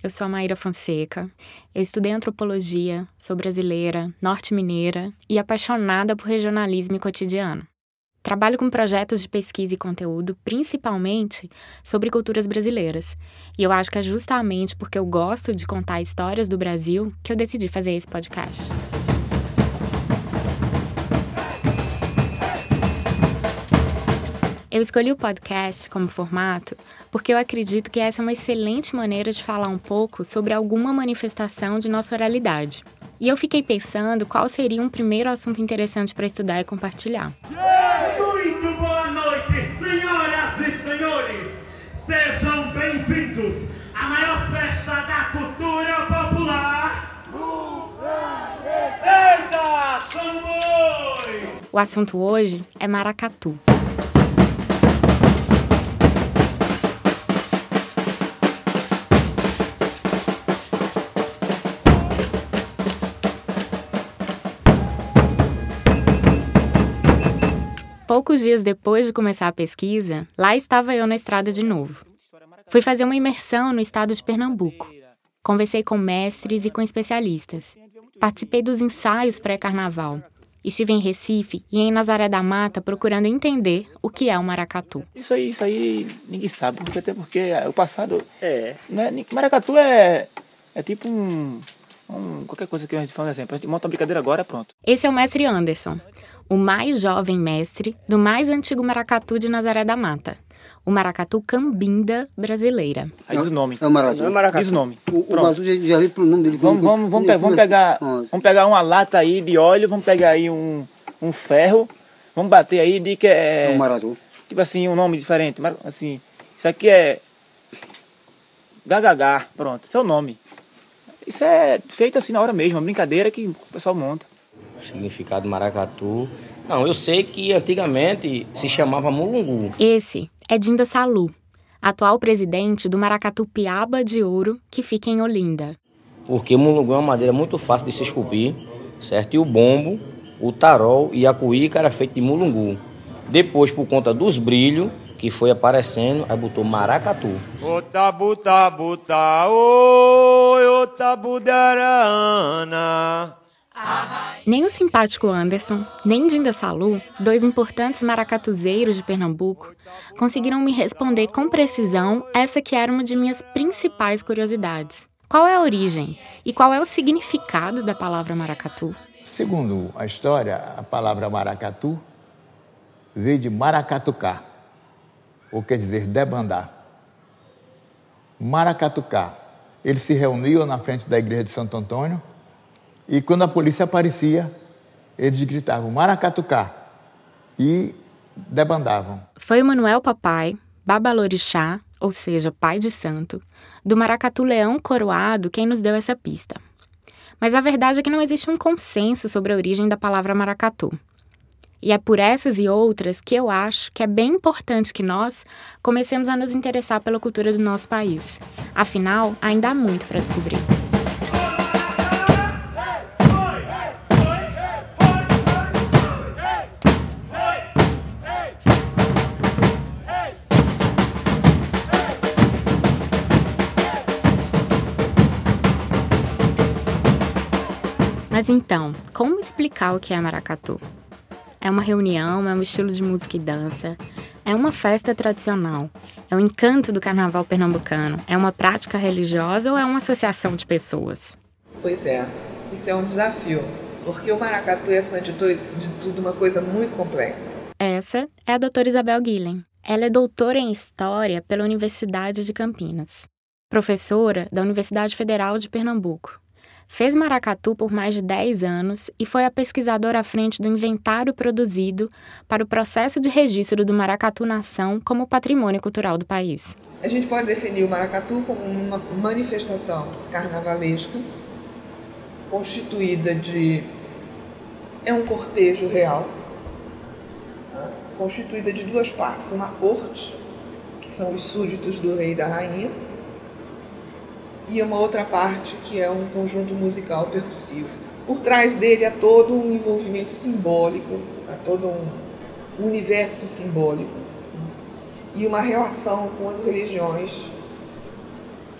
Eu sou a Maíra Fonseca. Eu estudei antropologia, sou brasileira, norte-mineira e apaixonada por regionalismo e cotidiano. Trabalho com projetos de pesquisa e conteúdo, principalmente sobre culturas brasileiras. E eu acho que é justamente porque eu gosto de contar histórias do Brasil que eu decidi fazer esse podcast. Eu escolhi o podcast como formato porque eu acredito que essa é uma excelente maneira de falar um pouco sobre alguma manifestação de nossa oralidade. E eu fiquei pensando qual seria um primeiro assunto interessante para estudar e compartilhar. Muito boa noite, senhoras e senhores! Sejam bem-vindos à maior festa da cultura popular! Eita! O assunto hoje é maracatu. Poucos dias depois de começar a pesquisa, lá estava eu na estrada de novo. Fui fazer uma imersão no estado de Pernambuco. Conversei com mestres e com especialistas. Participei dos ensaios pré-carnaval. Estive em Recife e em Nazaré da Mata procurando entender o que é o maracatu. Isso aí, isso aí ninguém sabe, porque até porque o passado é, não é maracatu é é tipo um, um qualquer coisa que a gente fala assim, a gente monta uma brincadeira agora, pronto. Esse é o mestre Anderson o mais jovem mestre do mais antigo maracatu de Nazaré da Mata, o maracatu cambinda brasileira. Aí diz o nome. É o maracatu. É o maracatu. Diz o nome. O, o Brasil já, já li pro nome dele. Vamos, vamos, vamos, pe vamos pegar, vamos pegar uma lata aí de óleo, vamos pegar aí um, um ferro, vamos bater aí de que é... É o maracatu. Tipo assim, um nome diferente, assim, isso aqui é... Gagagá, pronto, esse é o nome. Isso é feito assim na hora mesmo, uma brincadeira que o pessoal monta significado maracatu. Não, eu sei que antigamente se chamava mulungu. Esse é Dinda Salu, atual presidente do Maracatu Piaba de Ouro, que fica em Olinda. Porque o mulungu é uma madeira muito fácil de se esculpir, certo? E o bombo, o tarol e a cuíca era feito de mulungu. Depois, por conta dos brilhos que foi aparecendo, aí botou maracatu. O tabu tabu ta, o tabu darana. Nem o simpático Anderson, nem Dinda Salu, dois importantes maracatuzeiros de Pernambuco, conseguiram me responder com precisão essa que era uma de minhas principais curiosidades. Qual é a origem e qual é o significado da palavra maracatu? Segundo a história, a palavra maracatu veio de maracatucá, ou quer dizer debandar. Maracatucá, eles se reuniam na frente da igreja de Santo Antônio e quando a polícia aparecia, eles gritavam Maracatucá e debandavam. Foi o Manuel Papai, Babalorixá, ou seja, pai de santo, do Maracatu Leão Coroado quem nos deu essa pista. Mas a verdade é que não existe um consenso sobre a origem da palavra maracatu. E é por essas e outras que eu acho que é bem importante que nós comecemos a nos interessar pela cultura do nosso país. Afinal, ainda há muito para descobrir. Mas então, como explicar o que é maracatu? É uma reunião, é um estilo de música e dança, é uma festa tradicional, é o encanto do carnaval pernambucano, é uma prática religiosa ou é uma associação de pessoas? Pois é, isso é um desafio, porque o maracatu é, acima de tudo, uma coisa muito complexa. Essa é a doutora Isabel Guilhem. Ela é doutora em História pela Universidade de Campinas, professora da Universidade Federal de Pernambuco Fez maracatu por mais de 10 anos e foi a pesquisadora à frente do inventário produzido para o processo de registro do Maracatu Nação como patrimônio cultural do país. A gente pode definir o maracatu como uma manifestação carnavalesca constituída de é um cortejo real constituída de duas partes, uma corte, que são os súditos do rei e da rainha, e uma outra parte que é um conjunto musical percussivo. Por trás dele há todo um envolvimento simbólico, há todo um universo simbólico e uma relação com as religiões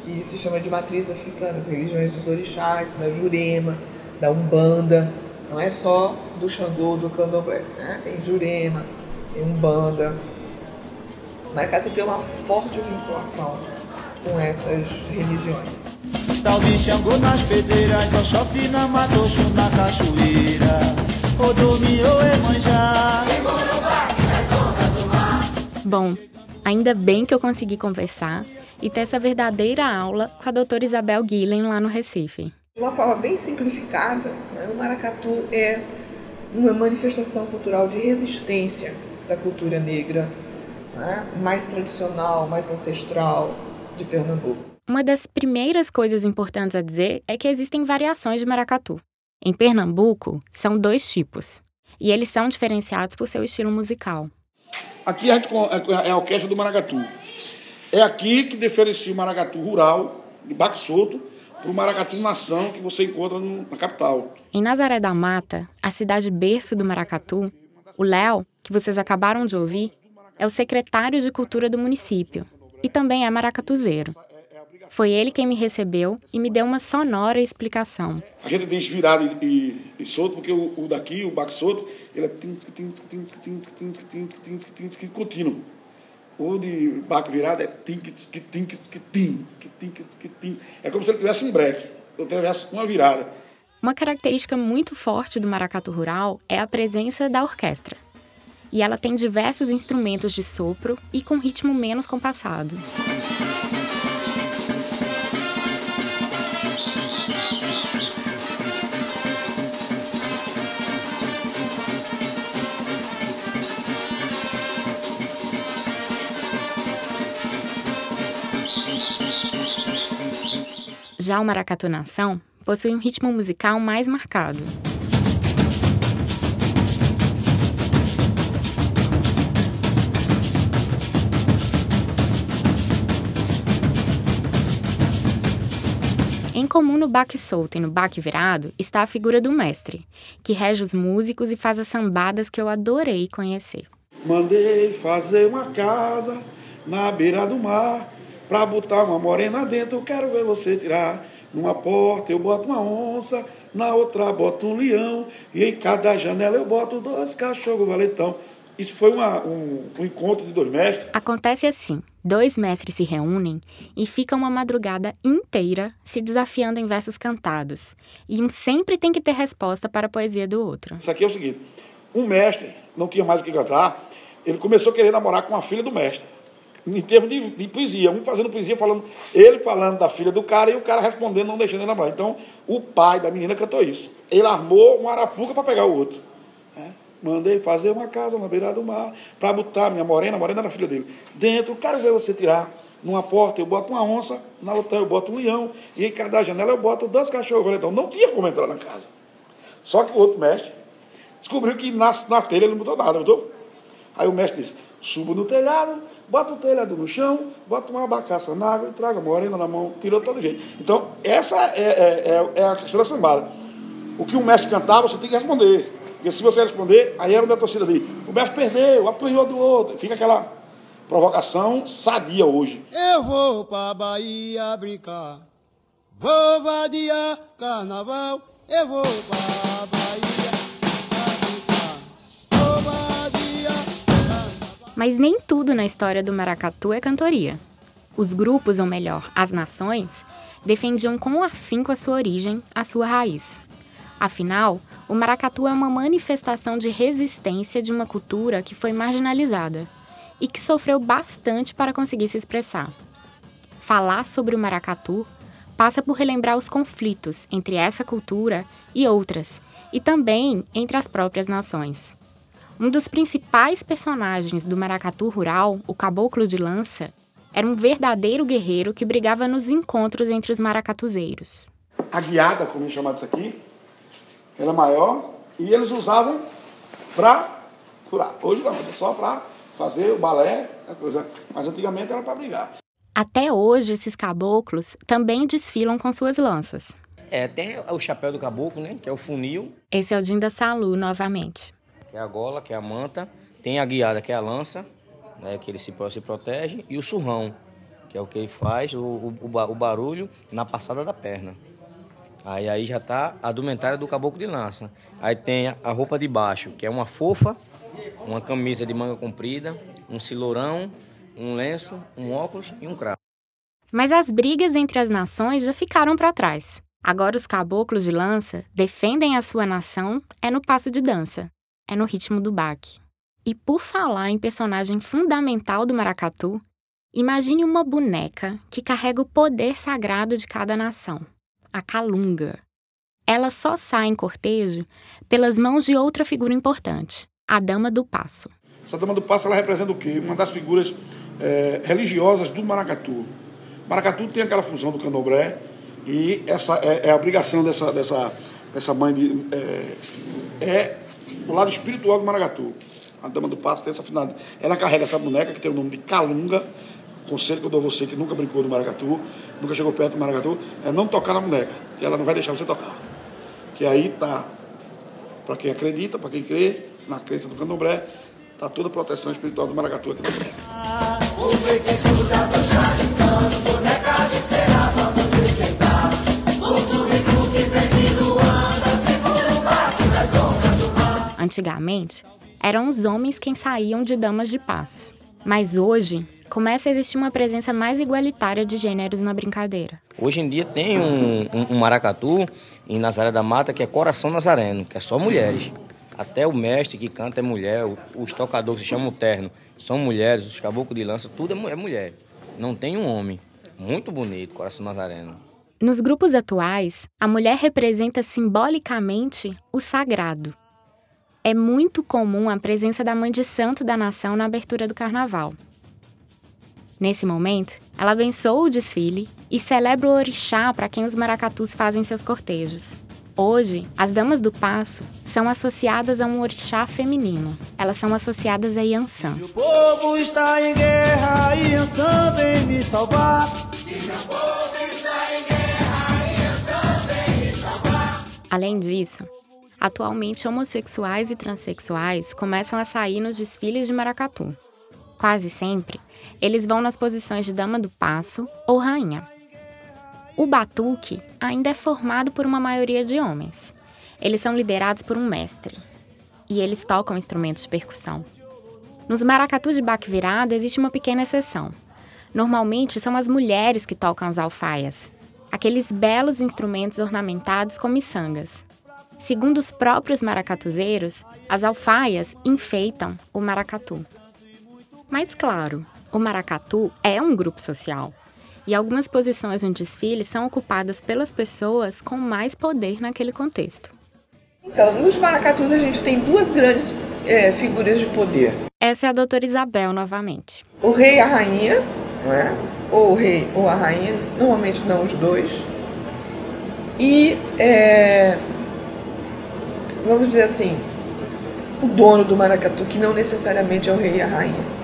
que se chama de matriz africana, as religiões dos orixás, da Jurema, da Umbanda. Não é só do Xangô, do Candomblé. Né? Tem Jurema, tem Umbanda. O maracatu tem uma forte vinculação com essas religiões. Salve Xangô nas pedreiras, Oxóssi na Matoxo na cachoeira. Odomi ou Emanjá. Bom, ainda bem que eu consegui conversar e ter essa verdadeira aula com a doutora Isabel Guilhem lá no Recife. De uma forma bem simplificada, né, o maracatu é uma manifestação cultural de resistência da cultura negra, né, mais tradicional, mais ancestral de Pernambuco. Uma das primeiras coisas importantes a dizer é que existem variações de maracatu. Em Pernambuco, são dois tipos, e eles são diferenciados por seu estilo musical. Aqui a gente con- é a orquestra do maracatu. É aqui que diferencia o maracatu rural, de baque solto, para o maracatu nação que você encontra no- na capital. Em Nazaré da Mata, a cidade berço do maracatu, o Léo, que vocês acabaram de ouvir, é o secretário de cultura do município e também é maracatuzeiro. Foi ele quem me recebeu e me deu uma sonora explicação. A gente é deixa virado e, e, e solto, porque o, o, daqui, o baque solto, ele é contínuo. O de baque virado é tink, tink, tink, tink, tink. É como se ele tivesse um break, ou tivesse uma virada. Uma característica muito forte do maracatu rural é a presença da orquestra. E ela tem diversos instrumentos de sopro e com ritmo menos compassado. Já o maracatu nação possui um ritmo musical mais marcado. Em comum no baque solto e no baque virado está a figura do mestre, que rege os músicos e faz as sambadas que eu adorei conhecer. Mandei fazer uma casa na beira do mar, pra botar uma morena dentro, quero ver você tirar. Numa porta eu boto uma onça, na outra boto um leão, e em cada janela eu boto dois cachorros valentão. Isso foi uma- um, um encontro de dois mestres. Acontece assim: dois mestres se reúnem e ficam uma madrugada inteira se desafiando em versos cantados. E um sempre tem que ter resposta para a poesia do outro. Isso aqui é o seguinte: um mestre não tinha mais o que cantar, ele começou a querer namorar com a filha do mestre. Em termos de, de poesia, um fazendo poesia, falando, ele falando da filha do cara e o cara respondendo, não deixando ele namorar. Então, o pai da menina cantou isso. Ele armou uma arapuca para pegar o outro. Mandei fazer uma casa na beira do mar para botar minha morena, a morena era filha dele. Dentro, quero ver você tirar. Numa porta eu boto uma onça, na outra eu boto um leão, e em cada janela eu boto dois cachorros. Então, não tinha como entrar na casa. Só que o outro mestre descobriu que na, na telha ele não botou nada, botou? Aí o mestre disse: subo no telhado, bota o telhado no chão, bota uma abacaça na água e traga a morena na mão, tirou todo jeito. Então, essa é, é, é, é a questão da sambada. O que o mestre cantava, você tem que responder. Porque se você responder, aí é onde a torcida diz: o mestre perdeu, apanhou do outro. Fica aquela provocação sadia hoje. Eu vou pra Bahia brincar. Vou vadiar carnaval. Eu vou pra Bahia brincar. Vou vadiar carnaval. Mas nem tudo na história do maracatu é cantoria. Os grupos, ou melhor, as nações, defendiam com afinco a sua origem, a sua raiz. Afinal, o maracatu é uma manifestação de resistência de uma cultura que foi marginalizada e que sofreu bastante para conseguir se expressar. Falar sobre o maracatu passa por relembrar os conflitos entre essa cultura e outras, e também entre as próprias nações. Um dos principais personagens do maracatu rural, o caboclo de lança, era um verdadeiro guerreiro que brigava nos encontros entre os maracatuzeiros. a guiada, como é chamado isso aqui, ela é maior e eles usavam para curar. Hoje não, é só para fazer o balé, a coisa. mas antigamente era para brigar. Até hoje, esses caboclos também desfilam com suas lanças. É, tem o chapéu do caboclo, né? Que é o funil, Esse é o Dinda Salu novamente. que é a gola, que é a manta. Tem a guiada, que é a lança, né? Que ele se, se protege. E o surrão, que é o que ele faz, o, o, o barulho na passada da perna. Aí, aí já tá a dumentária do caboclo de lança. Aí tem a roupa de baixo, que é uma fofa, uma camisa de manga comprida, um silorão, um lenço, um óculos e um cravo. Mas as brigas entre as nações já ficaram para trás. Agora os caboclos de lança defendem a sua nação é no passo de dança, é no ritmo do baque. E por falar em personagem fundamental do maracatu, imagine uma boneca que carrega o poder sagrado de cada nação, a calunga. Ela só sai em cortejo pelas mãos de outra figura importante, a Dama do Passo. Essa Dama do Passo ela representa o quê? Uma das figuras é, religiosas do maracatu. Maracatu tem aquela função do candomblé e essa é, é a obrigação dessa, dessa, dessa mãe de, é, é o lado espiritual do maracatu. A dama do passo tem essa finalidade. Ela carrega essa boneca que tem o nome de Calunga. Conselho que eu dou a você que nunca brincou do maracatu, nunca chegou perto do maracatu, é não tocar na boneca, que ela não vai deixar você tocar. Que aí tá, para quem acredita, para quem crê, na crença do candomblé, tá toda a proteção espiritual do maracatu aqui da boneca. Da boneca. Antigamente, eram os homens quem saíam de damas de passo. Mas hoje, começa a existir uma presença mais igualitária de gêneros na brincadeira. Hoje em dia tem um, um, um maracatu em Nazaré da Mata que é Coração Nazareno, que é só mulheres. Até o mestre que canta é mulher, os tocadores que se chamam terno são mulheres, os caboclos de lança, tudo é, é mulher. Não tem um homem. Muito bonito, Coração Nazareno. Nos grupos atuais, a mulher representa simbolicamente o sagrado. É muito comum a presença da Mãe de Santo da Nação na abertura do carnaval. Nesse momento, ela abençoa o desfile e celebra o orixá para quem os maracatus fazem seus cortejos. Hoje, as damas do passo são associadas a um orixá feminino. Elas são associadas a Yansan. o povo está em guerra, Yansan vem me salvar. Se meu povo está em guerra, Yansan vem me salvar. Além disso, atualmente homossexuais e transexuais começam a sair nos desfiles de maracatu. Quase sempre, eles vão nas posições de dama do passo ou rainha. O batuque ainda é formado por uma maioria de homens. Eles são liderados por um mestre. E eles tocam instrumentos de percussão. Nos maracatus de baque virado existe uma pequena exceção. Normalmente são as mulheres que tocam as alfaias, aqueles belos instrumentos ornamentados com miçangas. Segundo os próprios maracatuzeiros, as alfaias enfeitam o maracatu. Mas claro, o maracatu é um grupo social e algumas posições no desfile são ocupadas pelas pessoas com mais poder naquele contexto. Então, nos maracatus a gente tem duas grandes é, figuras de poder. Essa é a doutora Isabel novamente. O rei e a rainha, não é? ou o rei ou a rainha, normalmente não os dois. E, é, vamos dizer assim, o dono do maracatu, que não necessariamente é o rei e a rainha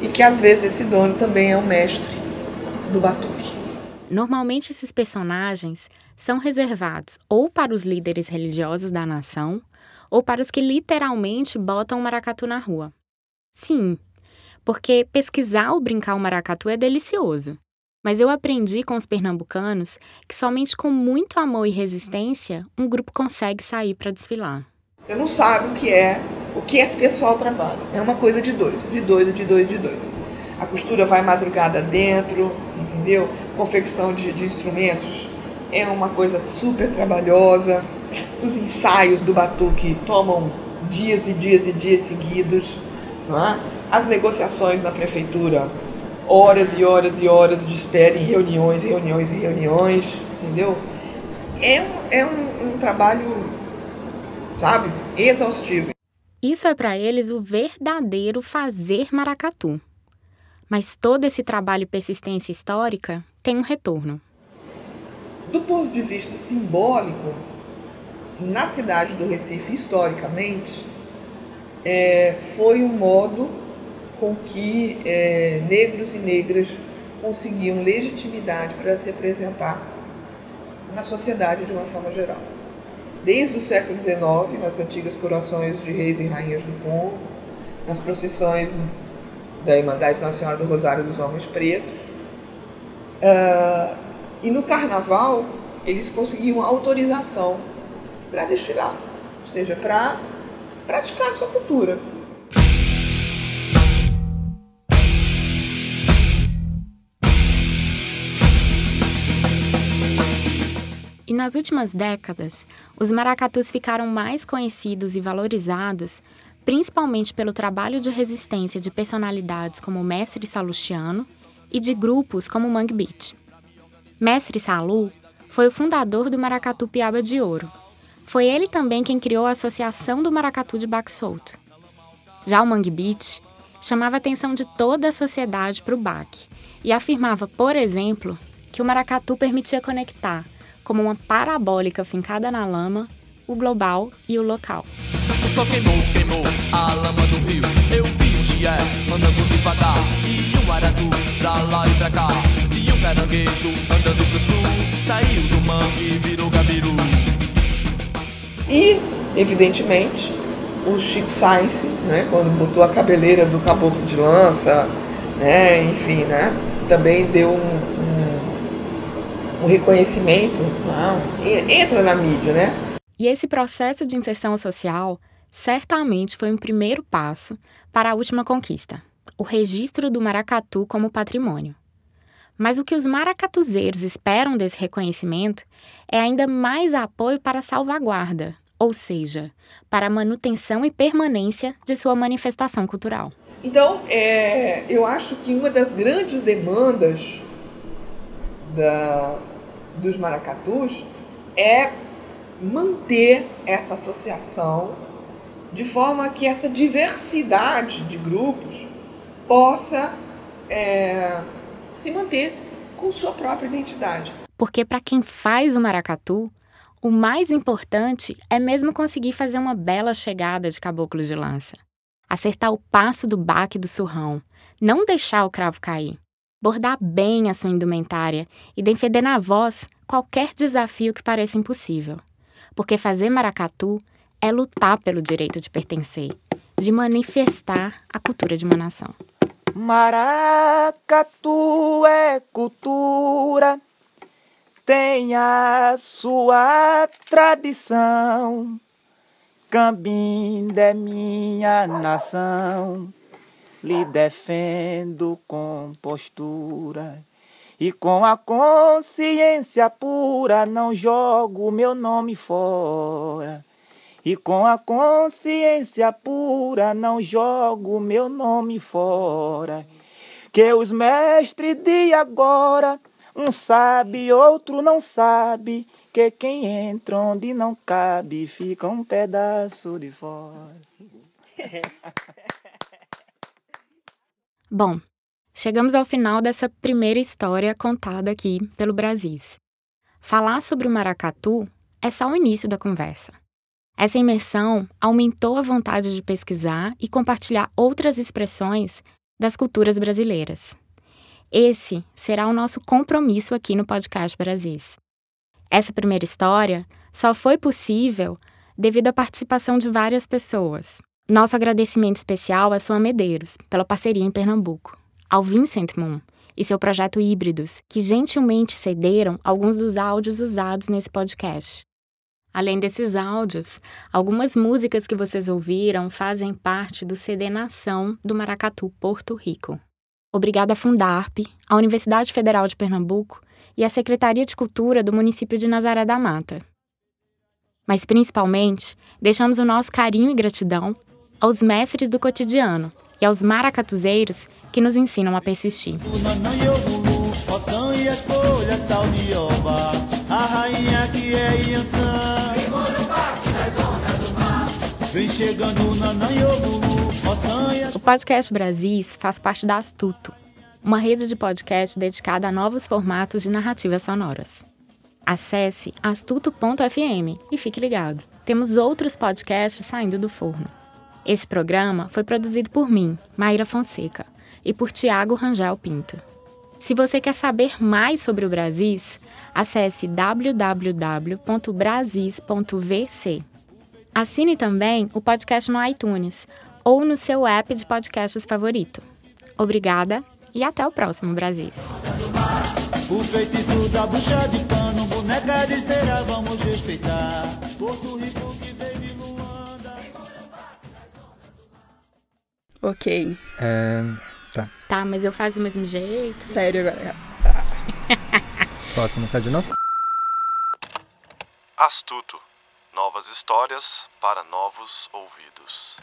e que às vezes esse dono também é o mestre do batuque. Normalmente esses personagens são reservados ou para os líderes religiosos da nação ou para os que literalmente botam o maracatu na rua. Sim, porque pesquisar ou brincar o maracatu é delicioso. Mas eu aprendi com os pernambucanos que somente com muito amor e resistência um grupo consegue sair para desfilar. Você não sabe o que é o que esse pessoal trabalha. É uma coisa de doido, de doido, de doido, de doido. A costura vai madrugada dentro, entendeu? Confecção de, de instrumentos é uma coisa super trabalhosa. Os ensaios do batuque tomam dias e dias e dias seguidos. É? As negociações na prefeitura, horas e horas e horas de espera em reuniões, reuniões e reuniões, entendeu? É, é um, um trabalho, sabe, exaustivo. Isso é para eles o verdadeiro fazer maracatu. Mas todo esse trabalho e persistência histórica tem um retorno. Do ponto de vista simbólico, na cidade do Recife, historicamente, é, foi um modo com que é, negros e negras conseguiam legitimidade para se apresentar na sociedade de uma forma geral desde o século XIX, nas antigas coroações de reis e rainhas do Congo, nas procissões da Irmandade Nossa Senhora do Rosário dos Homens Pretos. Uh, e no carnaval, eles conseguiam autorização para desfilar, ou seja, para praticar a sua cultura. Nas últimas décadas, os maracatus ficaram mais conhecidos e valorizados principalmente pelo trabalho de resistência de personalidades como Mestre Salustiano e de grupos como Mangue Beat. Mestre Salu foi o fundador do Maracatu Piaba de Ouro. Foi ele também quem criou a Associação do Maracatu de Baque Solto. Já o Mangue Beat chamava a atenção de toda a sociedade para o baque e afirmava, por exemplo, que o maracatu permitia conectar, como uma parabólica fincada na lama, o global e o local. O sol queimou, queimou a lama do rio. Eu vi um chié andando devagar. E um aratu pra lá e pra cá. E um caranguejo andando pro sul. Saiu do mangue e virou gabiru. E, evidentemente, o Chico Sainz, né, quando botou a cabeleira do caboclo de lança, né, enfim, né, também deu um, um reconhecimento, não, entra na mídia, né? E esse processo de inserção social certamente foi um primeiro passo para a última conquista, o registro do maracatu como patrimônio. Mas o que os maracatuzeiros esperam desse reconhecimento é ainda mais apoio para a salvaguarda, ou seja, para a manutenção e permanência de sua manifestação cultural. Então, é, eu acho que uma das grandes demandas da, dos maracatus é manter essa associação de forma que essa diversidade de grupos possa é, se manter com sua própria identidade. Porque para quem faz o maracatu, o mais importante é mesmo conseguir fazer uma bela chegada de caboclo de lança. Acertar o passo do baque do surrão, não deixar o cravo cair. Bordar bem a sua indumentária e defender na voz qualquer desafio que pareça impossível. Porque fazer maracatu é lutar pelo direito de pertencer, de manifestar a cultura de uma nação. Maracatu é cultura, tem a sua tradição. Cambinda é minha nação, lhe defendo com postura. E com a consciência pura não jogo meu nome fora. E com a consciência pura não jogo meu nome fora. Que os mestres de agora, um sabe, outro não sabe. Que quem entra onde não cabe fica um pedaço de fora. Bom, chegamos ao final dessa primeira história contada aqui pelo Brasis. Falar sobre o maracatu é só o início da conversa. Essa imersão aumentou a vontade de pesquisar e compartilhar outras expressões das culturas brasileiras. Esse será o nosso compromisso aqui no podcast Brasis. Essa primeira história só foi possível devido à participação de várias pessoas. Nosso agradecimento especial a Sua Medeiros pela parceria em Pernambuco, ao Vincent Moon e seu projeto Híbridos, que gentilmente cederam alguns dos áudios usados nesse podcast. Além desses áudios, algumas músicas que vocês ouviram fazem parte do CD Nação do Maracatu, Porto Rico. Obrigada à Fundarp, à Universidade Federal de Pernambuco e à Secretaria de Cultura do município de Nazaré da Mata. Mas principalmente, deixamos o nosso carinho e gratidão aos mestres do cotidiano e aos maracatuzeiros que nos ensinam a persistir. É O podcast Brasis faz parte da Astuto, uma rede de podcast dedicada a novos formatos de narrativas sonoras. Acesse astuto.fm e fique ligado. Temos outros podcasts saindo do forno. Esse programa foi produzido por mim, Maíra Fonseca, e por Tiago Rangel Pinto. Se você quer saber mais sobre o Brasis, acesse www.brasis.vc. Assine também o podcast no iTunes ou no seu app de podcasts favorito. Obrigada e até o próximo Brasil. O feitiço da bucha de pano, boneca de cera, vamos respeitar. Porto Rico Ok. É, tá. Tá, mas eu faço do mesmo jeito. Sério agora. Posso começar de novo? Astuto. Novas histórias para novos ouvidos.